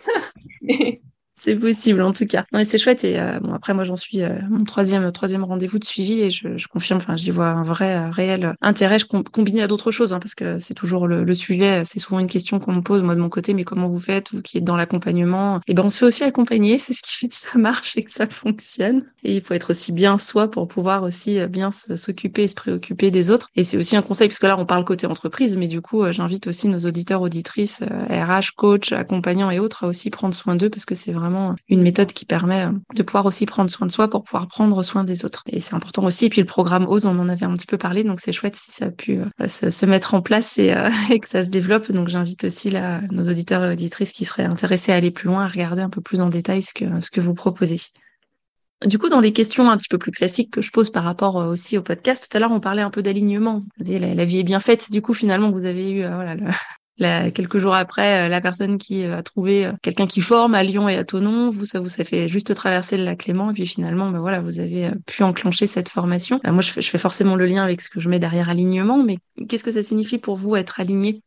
(laughs) C'est possible en tout cas. Non, c'est chouette. Et euh, bon, après, moi, j'en suis euh, mon troisième troisième rendez-vous de suivi et je, je confirme. Enfin, j'y vois un vrai euh, réel intérêt. Je combiné à d'autres choses hein, parce que c'est toujours le, le sujet. C'est souvent une question qu'on me pose moi de mon côté. Mais comment vous faites vous qui êtes dans l'accompagnement? Et eh ben, on se fait aussi accompagner. (laughs) C'est ce qui fait que ça marche et que ça fonctionne. Et il faut être aussi bien soi pour pouvoir aussi bien s'occuper et se préoccuper des autres. Et c'est aussi un conseil puisque là, on parle côté entreprise, mais du coup, j'invite aussi nos auditeurs auditrices, RH, coach, accompagnants et autres à aussi prendre soin d'eux parce que c'est vraiment une méthode qui permet euh, de pouvoir aussi prendre soin de soi pour pouvoir prendre soin des autres. Et c'est important aussi. Et puis le programme OSE, on en avait un petit peu parlé, donc c'est chouette si ça a pu euh, se, mettre en place euh, (laughs) et, que ça se développe. Donc j'invite aussi là, nos auditeurs et auditrices qui seraient intéressés à aller plus loin, à regarder un peu plus en détail ce que, ce que vous proposez. Du coup, dans les questions un petit peu plus classiques que je pose par rapport aussi au podcast, tout à l'heure on parlait un peu d'alignement. La, vie est bien faite. Du coup, finalement, vous avez eu voilà, quelques jours après, euh, la personne qui euh, a trouvé euh, quelqu'un qui forme à Lyon et à Tonon, vous, ça vous ça fait juste traverser le lac Clément, et puis finalement, ben voilà, vous avez pu enclencher cette formation. moi, je fais forcément le lien avec ce que je mets derrière alignement, mais qu'est-ce que ça signifie pour vous être aligné?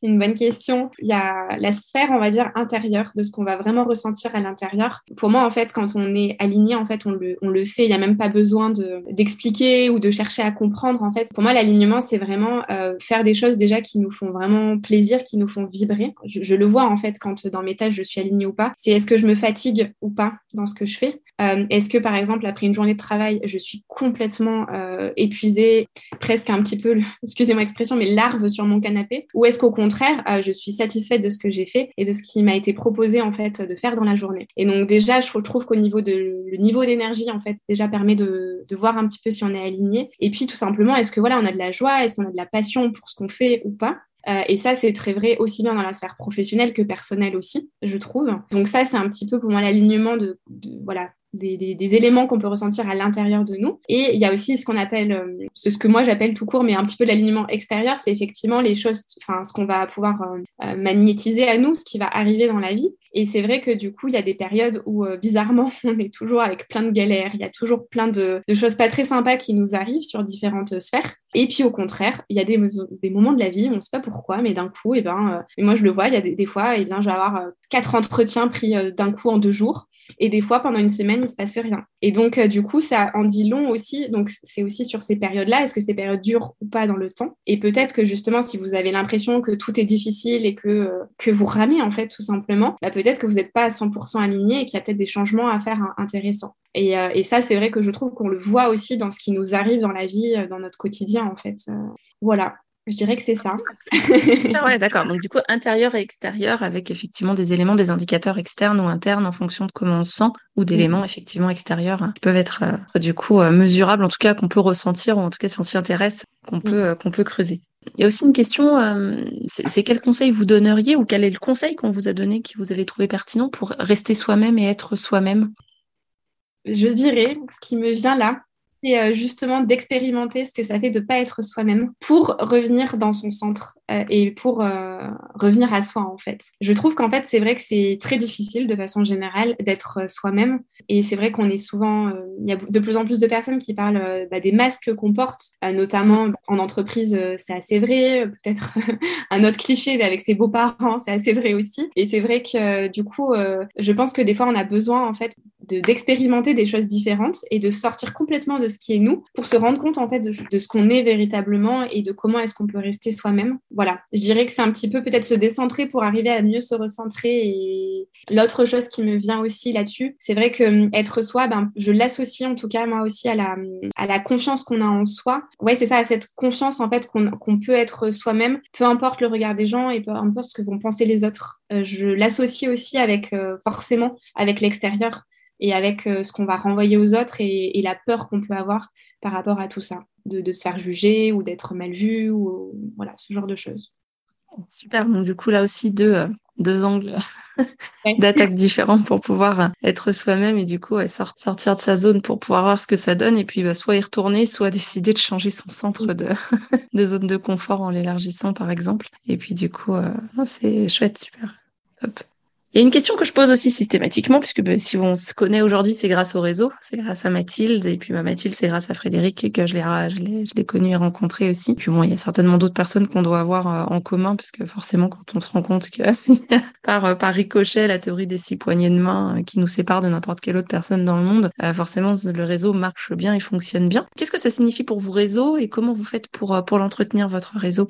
C'est une bonne question. Il y a la sphère, on va dire, intérieure de ce qu'on va vraiment ressentir à l'intérieur. Pour moi, en fait, quand on est aligné, en fait, on le, on le sait. Il n'y a même pas besoin de, d'expliquer ou de chercher à comprendre. En fait, pour moi, l'alignement, c'est vraiment euh, faire des choses déjà qui nous font vraiment plaisir, qui nous font vibrer. Je, je, le vois, en fait, quand dans mes tâches, je suis alignée ou pas. C'est est-ce que je me fatigue ou pas dans ce que je fais? Euh, est-ce que, par exemple, après une journée de travail, je suis complètement euh, épuisée, presque un petit peu, (laughs) excusez-moi l'expression, mais larve sur mon canapé? Ou est-ce qu'au contraire, euh, je suis satisfaite de ce que j'ai fait et de ce qui m'a été proposé, en fait, de faire dans la journée Et donc, déjà, je trouve qu'au niveau de le niveau d'énergie, en fait, déjà permet de, de voir un petit peu si on est aligné. Et puis, tout simplement, est-ce que, voilà, on a de la joie Est-ce qu'on a de la passion pour ce qu'on fait ou pas? Euh, et ça, c'est très vrai aussi bien dans la sphère professionnelle que personnelle aussi, je trouve. Donc ça, c'est un petit peu pour moi l'alignement de, voilà des, éléments qu'on peut ressentir à l'intérieur de nous. Et il y a aussi ce qu'on appelle, euh, ce que moi j'appelle tout court, mais un petit peu l'alignement extérieur, c'est effectivement les choses, enfin ce qu'on va pouvoir euh, euh, magnétiser à nous, ce qui va arriver dans la vie. Et c'est vrai que du coup, il y a des périodes où bizarrement, (laughs) on est toujours avec plein de galères, il y a toujours plein de, choses pas très sympas qui nous arrivent sur différentes sphères. Et puis au contraire, il y a des, moments de la vie, on ne sait pas pourquoi, mais d'un coup, et eh ben, et moi je le vois, il y a des, fois, et eh bien, je vais avoir quatre entretiens pris d'un coup en deux jours. Et des fois, pendant une semaine, il se passe rien. Et donc, euh, du coup, ça en dit long aussi. Donc, c'est aussi sur ces périodes-là. Est-ce que ces périodes durent ou pas dans le temps? Et peut-être que justement, si vous avez l'impression que tout est difficile et que, euh, que vous ramez, en fait, tout simplement, bah, peut-être que vous n'êtes pas à 100% aligné et qu'il y a peut-être des changements à faire intéressants. Et, euh, et, ça, c'est vrai que je trouve qu'on le voit aussi dans ce qui nous arrive dans la vie, dans notre quotidien, en fait. voilà. Je dirais que c'est ça.
ah ouais, d'accord. Donc, du coup, intérieur et extérieur, avec effectivement des éléments, des indicateurs externes ou internes en fonction de comment on se sent, ou d'éléments effectivement extérieurs hein, qui peuvent être euh, du coup euh, mesurables, en tout cas qu'on peut ressentir, ou en tout cas si on s'y intéresse, qu'on peut, euh, qu'on peut creuser. Il y a aussi une question, c'est quel conseil vous donneriez ou quel est le conseil qu'on vous a donné qui vous avez trouvé pertinent pour rester soi-même et être soi-même?
Je dirais, ce qui me vient là, c'est euh, justement d'expérimenter ce que ça fait de ne pas être soi-même pour revenir dans son centre euh, et pour euh, revenir à soi en fait. Je trouve qu'en fait c'est vrai que c'est très difficile de façon générale d'être soi-même et c'est vrai qu'on est souvent, il y a de plus en plus de personnes qui parlent bah, des masques qu'on porte, notamment en entreprise c'est assez vrai, peut-être (laughs) un autre cliché mais avec ses beaux-parents c'est assez vrai aussi et c'est vrai que du coup je pense que des fois on a besoin en fait d'expérimenter des choses différentes et de sortir complètement de ce qui est nous pour se rendre compte en fait de, ce qu'on est véritablement et de comment est-ce qu'on peut rester soi-même. Voilà, je dirais que c'est un petit peu peut-être se décentrer pour arriver à mieux se recentrer. Et l'autre chose qui me vient aussi là-dessus, c'est vrai que hum, être soi, ben, je l'associe en tout cas moi aussi à la, à la confiance qu'on a en soi. Ouais, c'est ça, à cette confiance en fait qu'on peut être soi-même, peu importe le regard des gens et peu importe ce que vont penser les autres. Euh, je l'associe aussi avec euh, forcément avec l'extérieur et avec euh, ce qu'on va renvoyer aux autres et, la peur qu'on peut avoir par rapport à tout ça, de, se faire juger ou d'être mal vu ou voilà ce genre de choses.
Super, donc du coup là aussi deux, euh, deux angles (laughs) d'attaque différents pour pouvoir euh, être soi-même et du coup sortir de sa zone pour pouvoir voir ce que ça donne et puis bah, soit y retourner, soit décider de changer son centre de, (laughs) de zone de confort en l'élargissant par exemple. Et puis du coup, c'est chouette, super. Hop. Il y a une question que je pose aussi systématiquement, puisque ben, si on se connaît aujourd'hui, c'est grâce au réseau, c'est grâce à Mathilde, et puis bah, Mathilde, c'est grâce à Frédéric que je l'ai, je l'ai, connu et rencontré aussi. Puis bon, il y a certainement d'autres personnes qu'on doit avoir euh, en commun, parce que forcément, quand on se rend compte que (laughs) par, euh, par ricochet, la théorie des six poignées de main euh, qui nous sépare de n'importe quelle autre personne dans le monde, forcément, le réseau marche bien et fonctionne bien. Qu'est-ce que ça signifie pour vous réseau et comment vous faites pour, pour l'entretenir, votre réseau?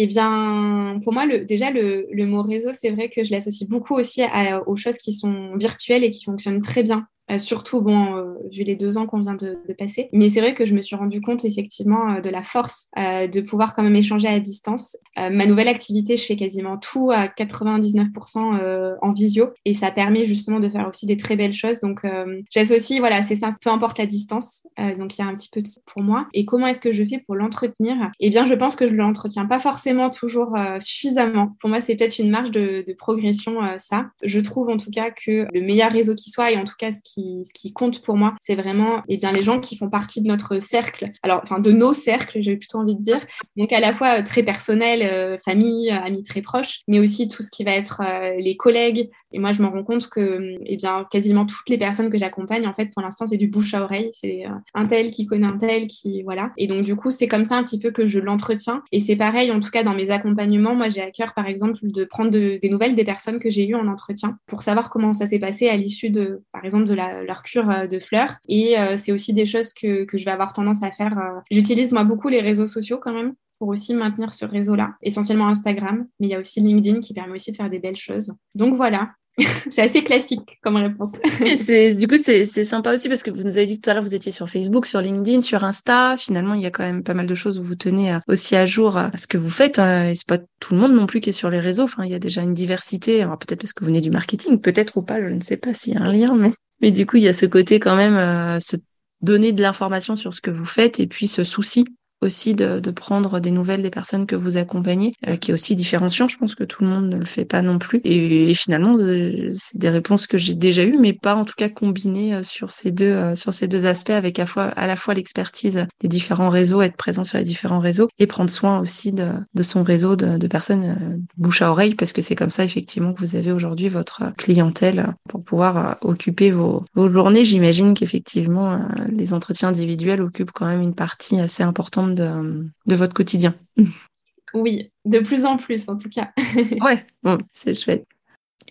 Eh bien, pour moi, le, déjà, le, le, mot réseau, c'est vrai que je l'associe beaucoup aussi aux choses qui sont virtuelles et qui fonctionnent très bien. Euh, surtout, bon, euh, vu les deux ans qu'on vient de, de, passer. Mais c'est vrai que je me suis rendu compte effectivement euh, de la force de pouvoir quand même échanger à distance. ma nouvelle activité, je fais quasiment tout à 99% en visio et ça permet justement de faire aussi des très belles choses. Donc, j'associe, voilà, c'est ça, peu importe la distance. donc, il y a un petit peu de ça pour moi. Et comment est-ce que je fais pour l'entretenir? Eh bien, je pense que je l'entretiens pas forcément toujours suffisamment. Pour moi, c'est peut-être une marge de, de progression, ça. Je trouve en tout cas que le meilleur réseau qui soit et en tout cas ce qui ce qui compte pour moi, c'est vraiment eh bien, les gens qui font partie de notre cercle, alors enfin de nos cercles, j'ai plutôt envie de dire, donc à la fois euh, très personnel, euh, famille, euh, amis très proches, mais aussi tout ce qui va être les collègues. Et moi, je me rends compte que eh bien, quasiment toutes les personnes que j'accompagne, en fait, pour l'instant, c'est du bouche à oreille, c'est un tel qui connaît un tel, qui voilà. Et donc du coup, c'est comme ça un petit peu que je l'entretiens. Et c'est pareil, en tout cas dans mes accompagnements, moi j'ai à cœur, par exemple, de prendre des nouvelles des personnes que j'ai eues en entretien pour savoir comment ça s'est passé à l'issue de, par exemple, de la leur cure euh, de fleurs. Et euh, c'est aussi des choses que, que je vais avoir tendance à faire. Euh. J'utilise moi beaucoup les réseaux sociaux quand même pour aussi maintenir ce réseau-là, essentiellement Instagram, mais il y a aussi LinkedIn qui permet aussi de faire des belles choses. Donc voilà, (laughs) c'est assez classique comme réponse.
du coup, c'est sympa aussi parce que vous nous avez dit tout à l'heure, vous étiez sur Facebook, sur LinkedIn, sur Insta. Finalement, il y a quand même pas mal de choses où vous tenez aussi à jour à ce que vous faites. Hein. Et c'est pas tout le monde non plus qui est sur les réseaux. Enfin, il y a déjà une diversité. Peut-être parce que vous venez du marketing, peut-être ou pas, je ne sais pas s'il y a un lien, mais mais du coup, il y a ce côté quand même, euh, se donner de l'information sur ce que vous faites et puis ce souci aussi de, de, prendre des nouvelles des personnes que vous accompagnez, euh, qui est aussi différenciant. Je pense que tout le monde ne le fait pas non plus. Et, finalement, euh, c'est des réponses que j'ai déjà eues, mais pas en tout cas combinées euh, sur ces deux sur ces deux aspects, avec à, fois, à la fois l'expertise des différents réseaux, être présent sur les différents réseaux, et prendre soin aussi de, de son réseau de, de personnes bouche à oreille, parce que c'est comme ça effectivement que vous avez aujourd'hui votre clientèle pour pouvoir occuper vos, vos journées. J'imagine qu'effectivement les entretiens individuels occupent quand même une partie assez importante de, votre quotidien. (laughs)
Oui, de plus en plus en tout cas. (laughs)
ouais, bon, c'est chouette.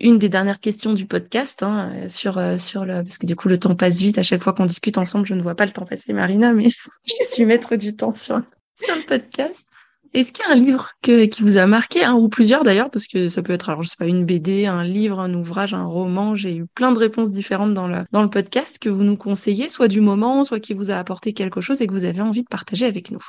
Une des dernières questions du podcast hein, sur, euh, sur le parce que du coup le temps passe vite à chaque fois qu'on discute ensemble, je ne vois pas le temps passer, Marina, mais (laughs) je suis maître du temps sur, sur le podcast. Est-ce qu'il y a un livre qui vous a marqué, un ou plusieurs d'ailleurs, parce que ça peut être, alors je sais pas, une BD, un livre, un ouvrage, un roman. J'ai eu plein de réponses différentes dans le dans le podcast que vous nous conseillez, soit du moment, soit qui vous a apporté quelque chose et que vous avez envie de partager avec nous.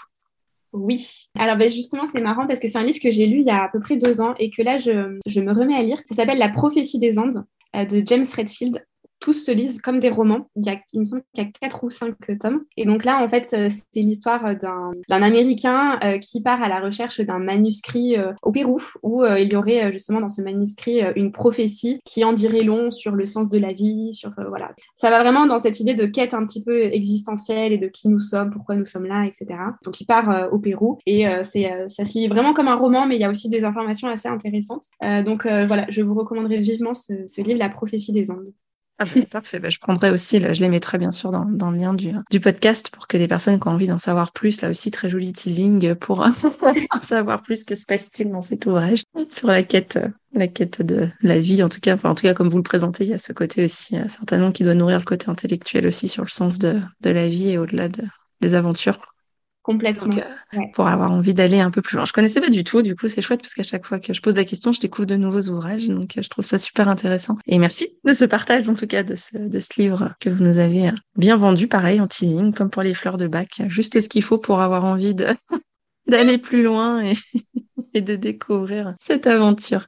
Oui. Alors ben justement, c'est marrant parce que c'est un livre que j'ai lu il y a à peu près deux ans et que là, je, je me remets à lire. Ça s'appelle La prophétie des Andes euh, de James Redfield tous se lisent comme des romans. Il, y a, il me semble qu'il y a quatre ou cinq tomes. Et donc là, en fait, euh, c'était l'histoire d'un, Américain euh, qui part à la recherche d'un manuscrit euh, au Pérou, où il y aurait justement dans ce manuscrit une prophétie qui en dirait long sur le sens de la vie, sur voilà. Ça va vraiment dans cette idée de quête un petit peu existentielle et de qui nous sommes, pourquoi nous sommes là, etc. Donc il part au Pérou et c'est ça se lit vraiment comme un roman, mais il y a aussi des informations assez intéressantes. donc voilà, je vous recommanderais vivement ce, ce livre, La prophétie des Andes.
Ah bah, je prendrai aussi, là, je les mettrai bien sûr dans, le lien du, podcast pour que les personnes qui ont envie d'en savoir plus, là aussi très joli teasing pour (laughs) en savoir plus que se passe-t-il dans cet ouvrage sur la quête, la quête de la vie en tout cas, en tout cas comme vous le présentez, il y a ce côté aussi euh, certainement qui doit nourrir le côté intellectuel aussi sur le sens de, la vie et au-delà de, des aventures.
Complètement.
Euh, pour avoir envie d'aller un peu plus loin. Je connaissais pas du tout, du coup c'est chouette parce qu'à chaque fois que je pose la question, je découvre de nouveaux ouvrages, donc euh, je trouve ça super intéressant. Et merci de ce partage en tout cas de ce, de ce livre que vous nous avez euh, bien vendu, pareil en teasing, comme pour les fleurs de bac, juste ce qu'il faut pour avoir envie (laughs) d'aller plus loin et, (laughs) et de découvrir cette aventure.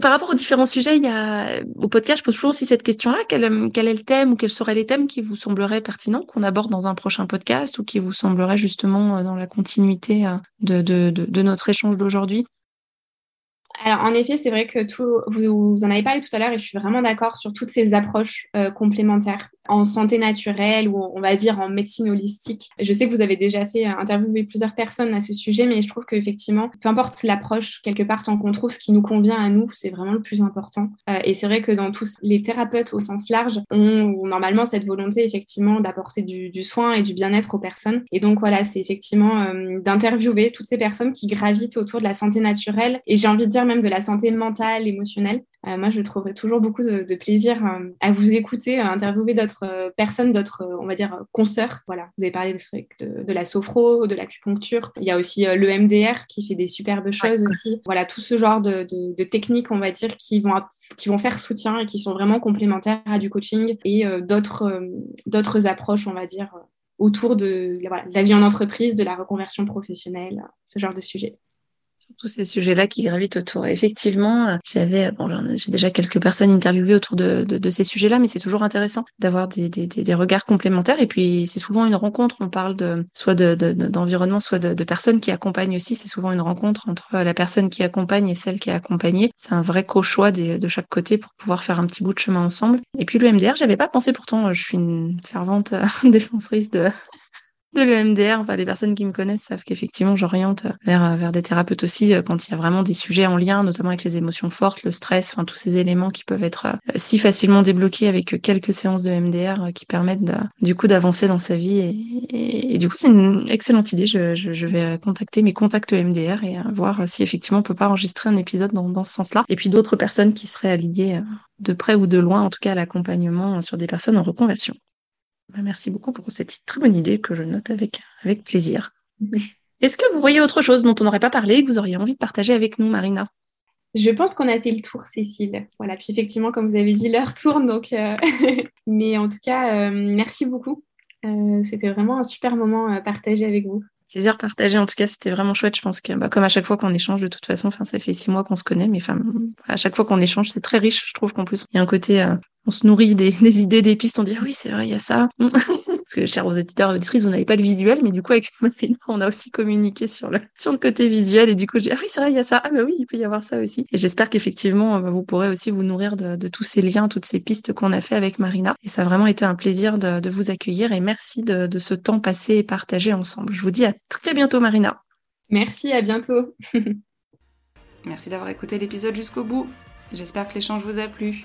Par rapport aux différents sujets, il y a au podcast, je pose toujours aussi cette question-là. Quel, quel, est le thème ou quels seraient les thèmes qui vous sembleraient pertinents qu'on aborde dans un prochain podcast ou qui vous sembleraient justement euh, dans la continuité euh, de, notre échange d'aujourd'hui?
Alors, en effet, c'est vrai que tout, vous, en avez parlé tout à l'heure et je suis vraiment d'accord sur toutes ces approches euh, complémentaires en santé naturelle ou on va dire en médecine holistique. Je sais que vous avez déjà fait euh, interviewer plusieurs personnes à ce sujet, mais je trouve qu'effectivement, peu importe l'approche, quelque part, tant qu'on trouve ce qui nous convient à nous, c'est vraiment le plus important. Euh, et c'est vrai que dans tous les thérapeutes au sens large ont normalement cette volonté effectivement d'apporter du, du, soin et du bien-être aux personnes. Et donc voilà, c'est effectivement d'interviewer toutes ces personnes qui gravitent autour de la santé naturelle et j'ai envie de dire même de la santé mentale, émotionnelle. Euh, moi, je trouverai toujours beaucoup de, plaisir euh, à vous écouter, à interviewer d'autres euh, personnes, d'autres, on va dire, consoeurs. Voilà, vous avez parlé de, de, la sophro, de l'acupuncture. Il y a aussi le MDR qui fait des superbes choses aussi. Voilà, tout ce genre de, techniques, on va dire, qui vont, qui vont faire soutien et qui sont vraiment complémentaires à du coaching et d'autres, d'autres approches, on va dire, autour de, de la vie en entreprise, de la reconversion professionnelle, ce genre de sujet
tous ces sujets-là qui gravitent autour. effectivement, j'avais, bon, j'ai déjà quelques personnes interviewées autour de, ces sujets-là, mais c'est toujours intéressant d'avoir des, regards complémentaires. Et puis, c'est souvent une rencontre. On parle de soit d'environnement, de, soit de, personnes qui accompagnent aussi. C'est souvent une rencontre entre la personne qui accompagne et celle qui est accompagnée. C'est un vrai co-choix de chaque côté pour pouvoir faire un petit bout de chemin ensemble. Et puis, le MDR, j'avais pas pensé pourtant. Je suis une fervente (laughs) défenseuse de de l'EMDR. Enfin, les personnes qui me connaissent savent qu'effectivement, j'oriente vers, vers des thérapeutes aussi euh, quand il y a vraiment des sujets en lien, notamment avec les émotions fortes, le stress, enfin, tous ces éléments qui peuvent être euh, si facilement débloqués avec quelques séances de MDR euh, qui permettent du coup d'avancer dans sa vie. Et, du coup, c'est une excellente idée. Je, vais contacter mes contacts EMDR et voir si effectivement on peut pas enregistrer un épisode dans, dans ce sens-là. Et puis d'autres personnes qui seraient alliées de près ou de loin, en tout cas à l'accompagnement sur des personnes en reconversion. Bah, merci beaucoup pour cette très bonne idée que je note avec, plaisir. Est-ce que vous voyez autre chose dont on n'aurait pas parlé et que vous auriez envie de partager avec nous, Marina?
Je pense qu'on a fait le tour, Cécile. Voilà, puis effectivement, comme vous avez dit, l'heure tourne, donc. Euh, (laughs) mais en tout cas, euh, merci beaucoup. Euh, c'était vraiment un super moment partagé avec vous
plaisir partagé. En tout cas, c'était vraiment chouette. Je pense que, bah, comme à chaque fois qu'on échange, de toute façon, enfin, ça fait six mois qu'on se connaît, mais enfin, à chaque fois qu'on échange, c'est très riche. Je trouve qu'en plus, il y a un côté, euh, on se nourrit des, (laughs) idées, des pistes. On dit, ah oui, c'est vrai, il y a ça. (laughs) Parce que, chers auditeurs et auditrices, vous n'avez pas le visuel, mais du coup, avec (laughs) Marina, on a aussi communiqué sur le, sur le côté visuel. Et du coup, j'ai dit, ah oui, c'est vrai, il y a ça. Ah, bah oui, il peut y avoir ça aussi. Et j'espère qu'effectivement, vous pourrez aussi vous nourrir de, de, tous ces liens, toutes ces pistes qu'on a fait avec Marina. Et ça a vraiment été un plaisir de, de vous accueillir et merci de, de ce temps passé et partagé ensemble. Je vous dis à très bientôt, Marina.
Merci, à bientôt. (laughs)
Merci d'avoir écouté l'épisode jusqu'au bout. J'espère que l'échange vous a plu.